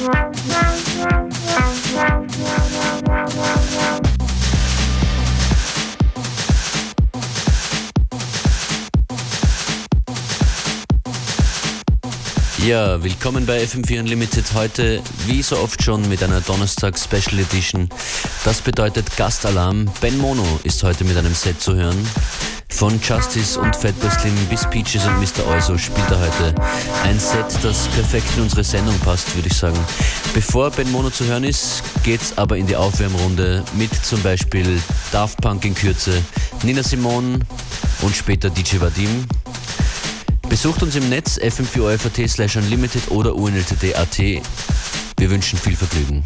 Ja, willkommen bei FM4 Unlimited heute, wie so oft schon, mit einer Donnerstag Special Edition. Das bedeutet Gastalarm. Ben Mono ist heute mit einem Set zu hören. Von Justice und Fatboy Slim bis Peaches und Mr. Euso spielt er heute ein Set, das perfekt in unsere Sendung passt, würde ich sagen. Bevor Ben Mono zu hören ist, geht's aber in die Aufwärmrunde mit zum Beispiel Daft Punk in Kürze, Nina Simone und später DJ Vadim. Besucht uns im Netz fm4 slash unlimited oder unltd.at. Wir wünschen viel Vergnügen.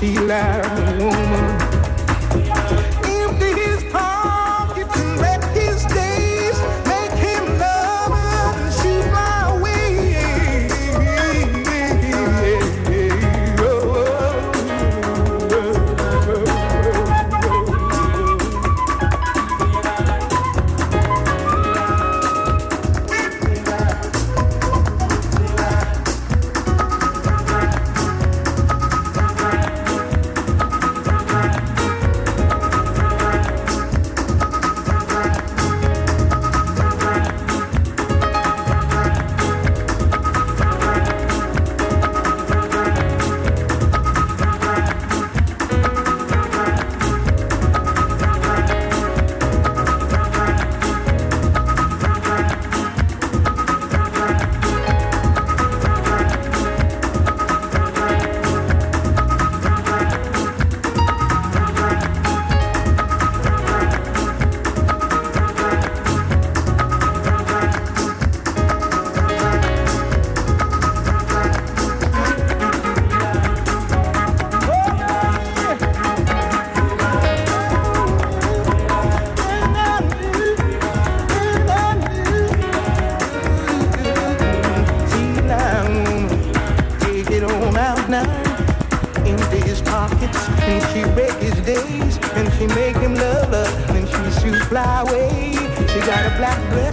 Feel laughed.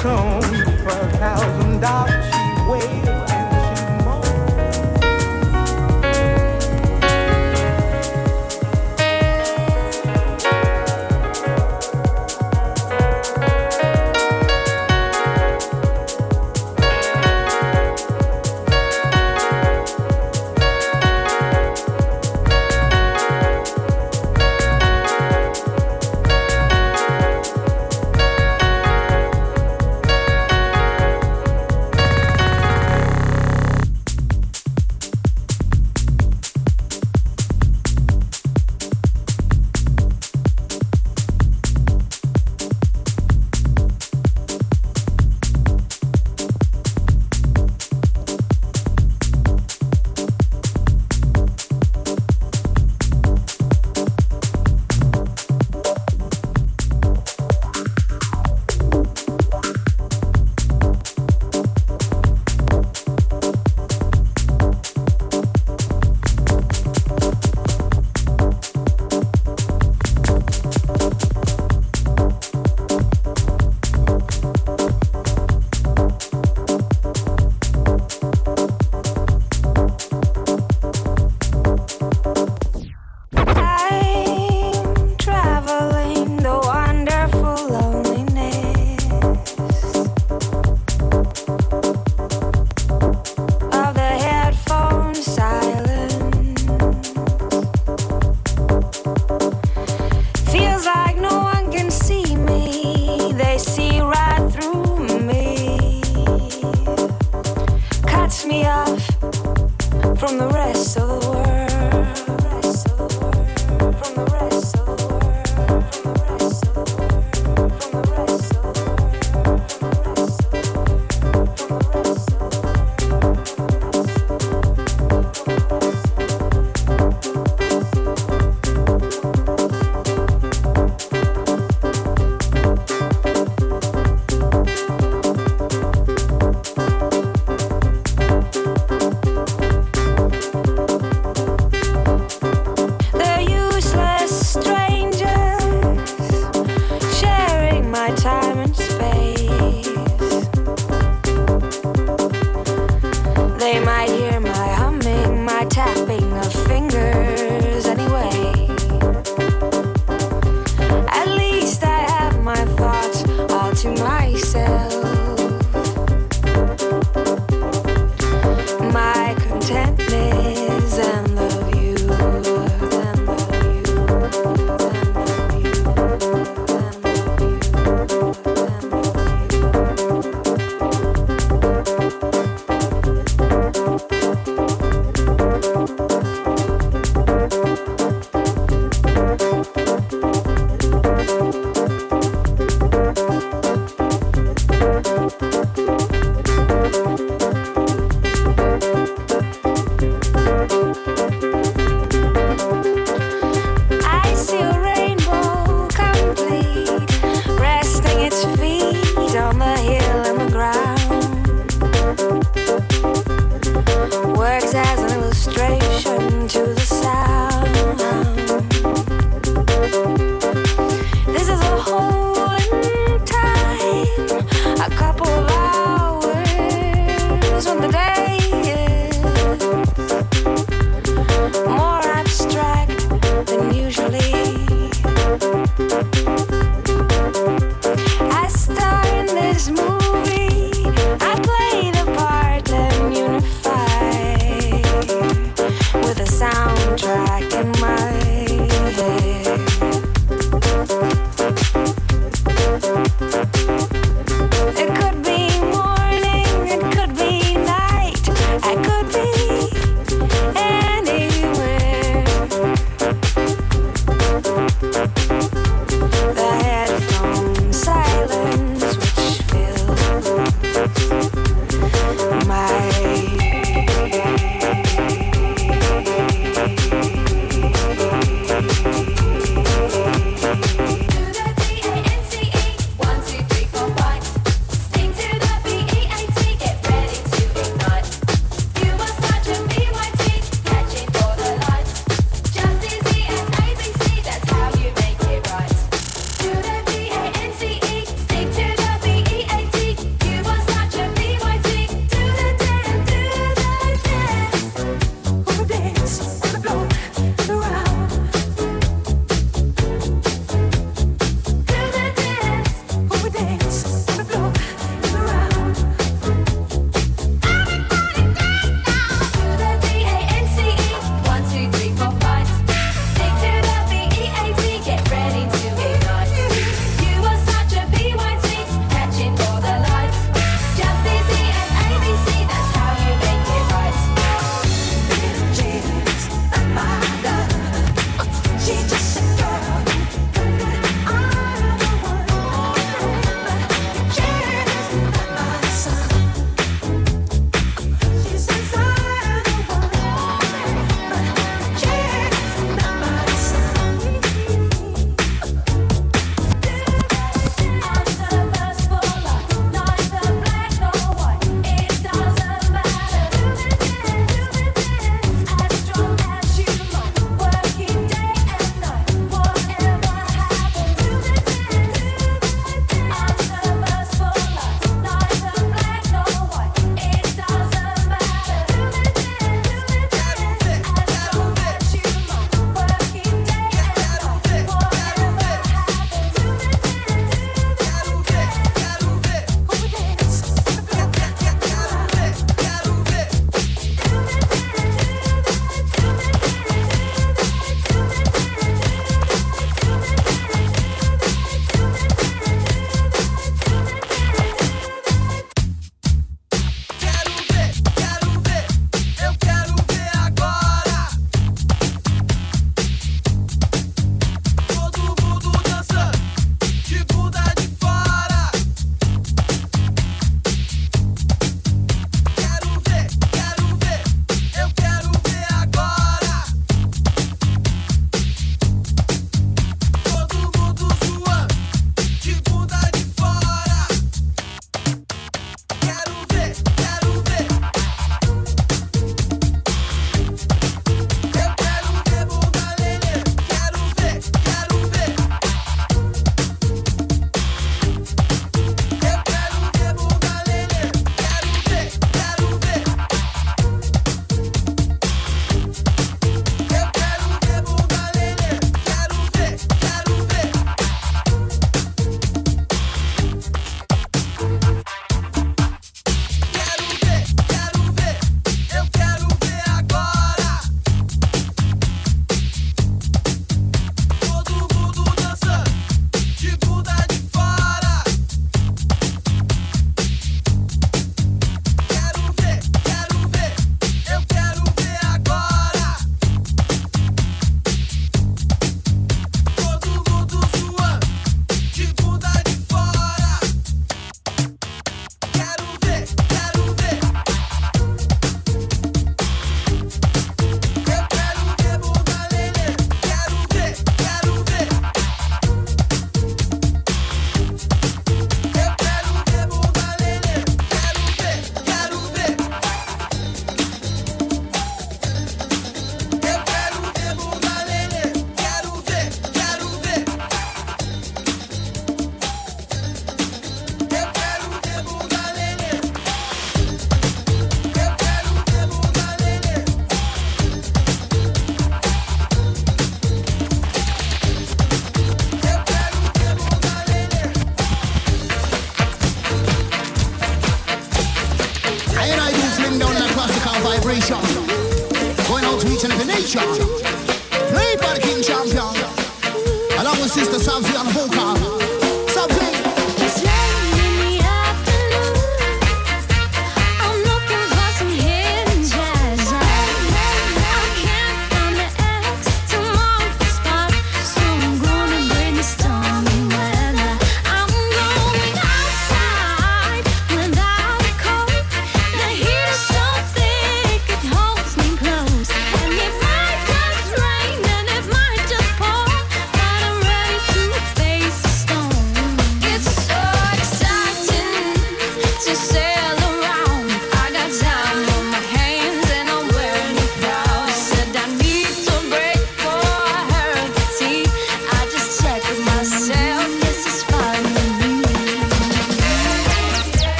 for a thousand dollars.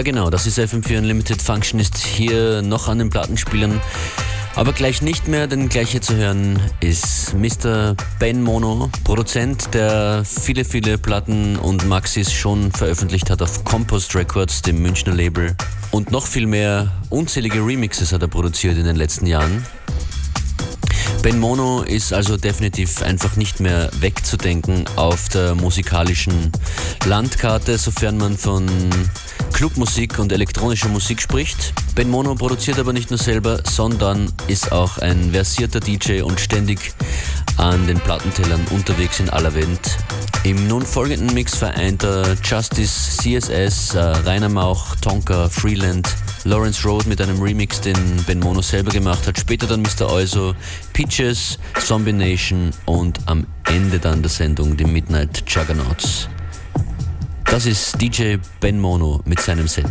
Ja genau, das ist FM4 Unlimited Function, ist hier noch an den Plattenspielern. Aber gleich nicht mehr, denn gleich hier zu hören ist Mr. Ben Mono, Produzent, der viele, viele Platten und Maxis schon veröffentlicht hat auf Compost Records, dem Münchner Label. Und noch viel mehr unzählige Remixes hat er produziert in den letzten Jahren. Ben Mono ist also definitiv einfach nicht mehr wegzudenken auf der musikalischen Landkarte, sofern man von Clubmusik und elektronischer Musik spricht. Ben Mono produziert aber nicht nur selber, sondern ist auch ein versierter DJ und ständig an den Plattentellern unterwegs in aller Welt. Im nun folgenden Mix vereint er Justice, CSS, äh, Rainer Mauch, Tonka, Freeland, Lawrence Road mit einem Remix, den Ben Mono selber gemacht hat. Später dann Mr. Euso, Peaches, Zombie Nation und am Ende dann der Sendung die Midnight Juggernauts. Das ist DJ Ben Mono mit seinem Set.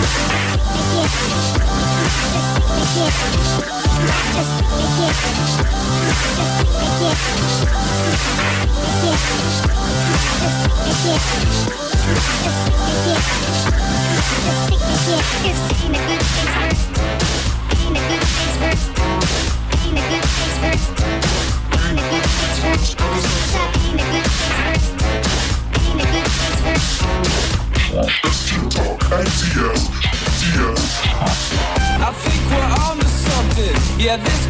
Ain't a good place first. Ain't a good place first. On the streets up. I think we're on to something. Yeah, this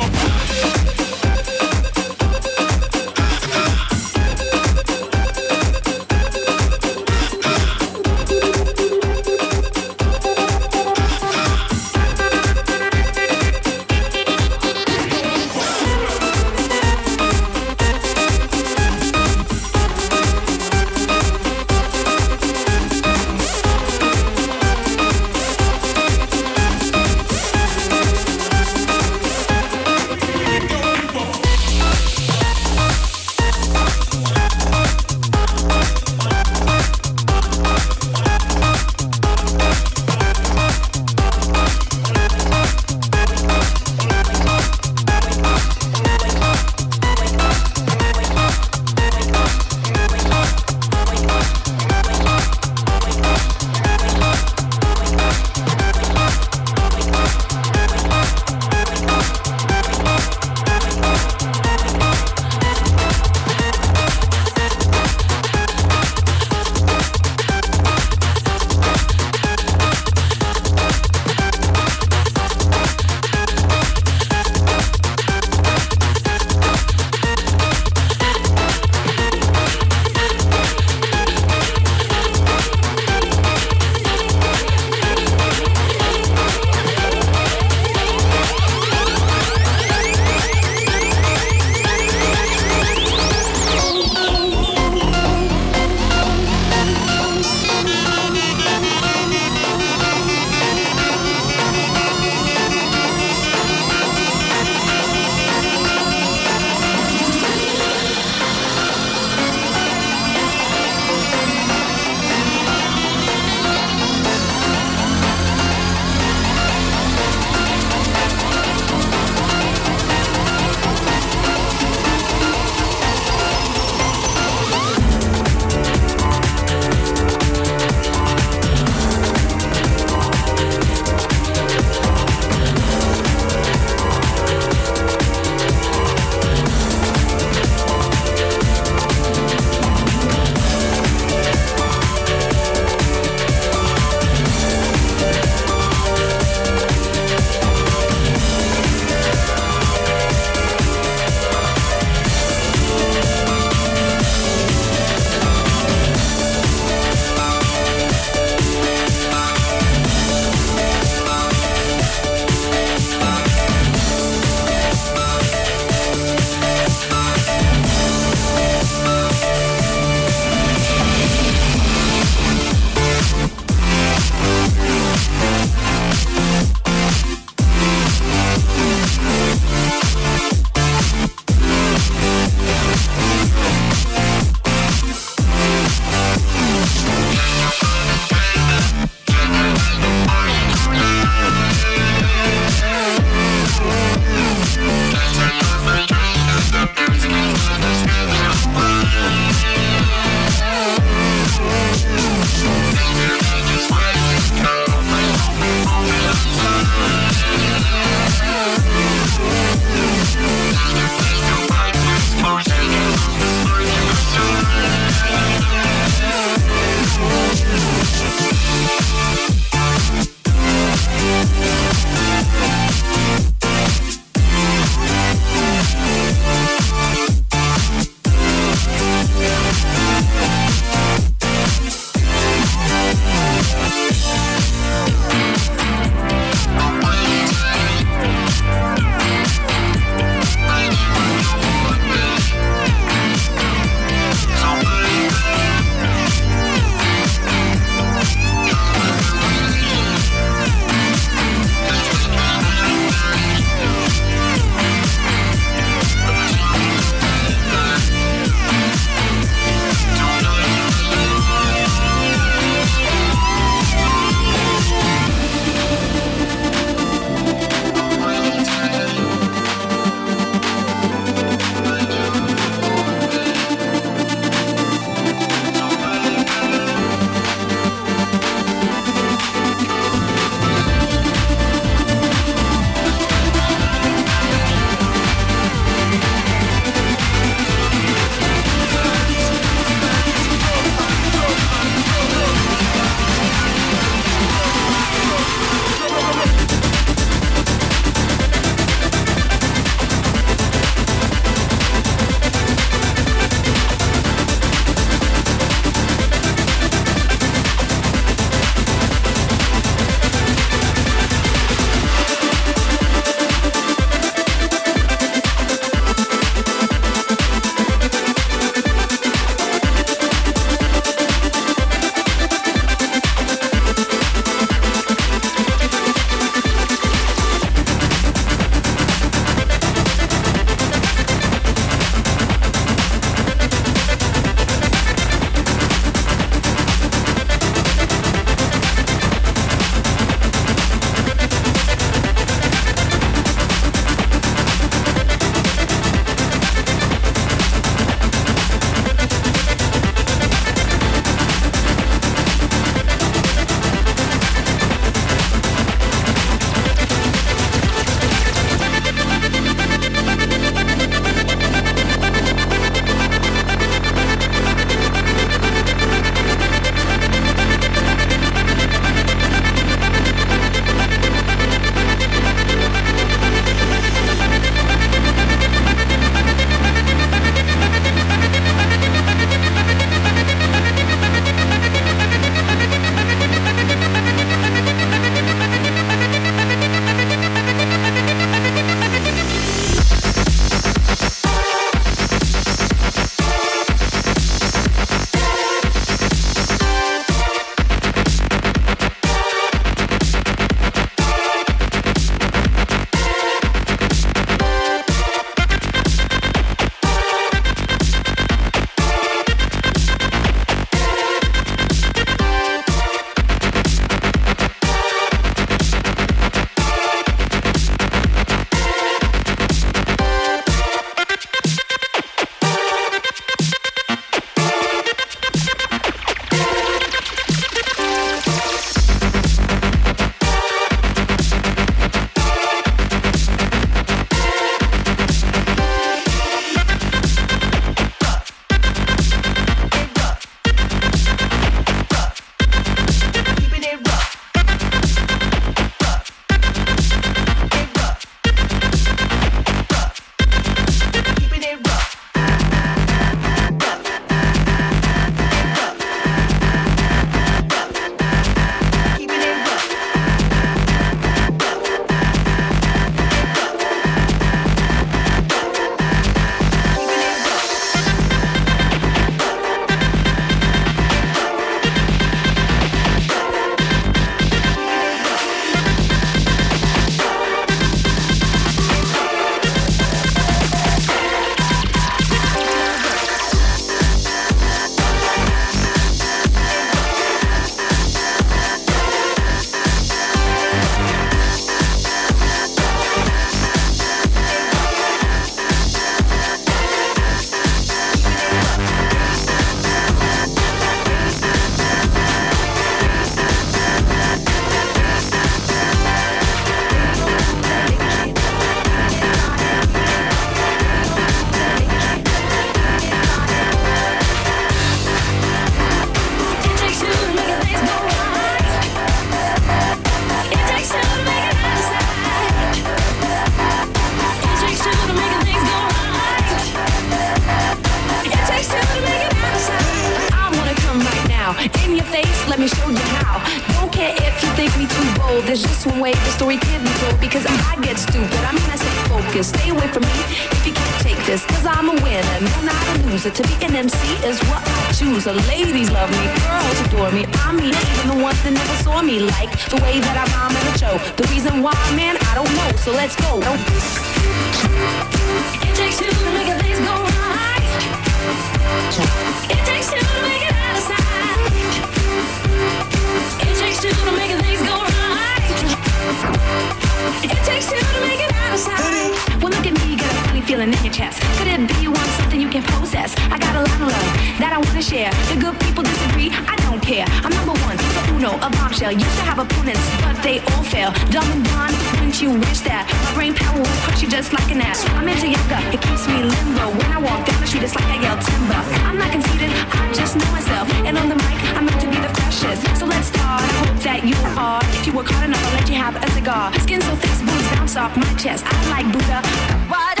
feeling in your chest. Could it be you want something I got a lot of love that I wanna share. The good people disagree, I don't care. I'm number one, the uno, a bombshell. Used to have opponents, but they all fail. Dumb and blonde, wouldn't you wish that? My brain power will crush you just like an ass. I'm into yoga, it keeps me limbo. When I walk down the street, it's like I yell timber. I'm not conceited, I just know myself. And on the mic, I'm meant to be the freshest. So let's start. I hope that you are. If you work hard enough, I'll let you have a cigar. Skin so thick, booze bounce off my chest. I like Buddha. What?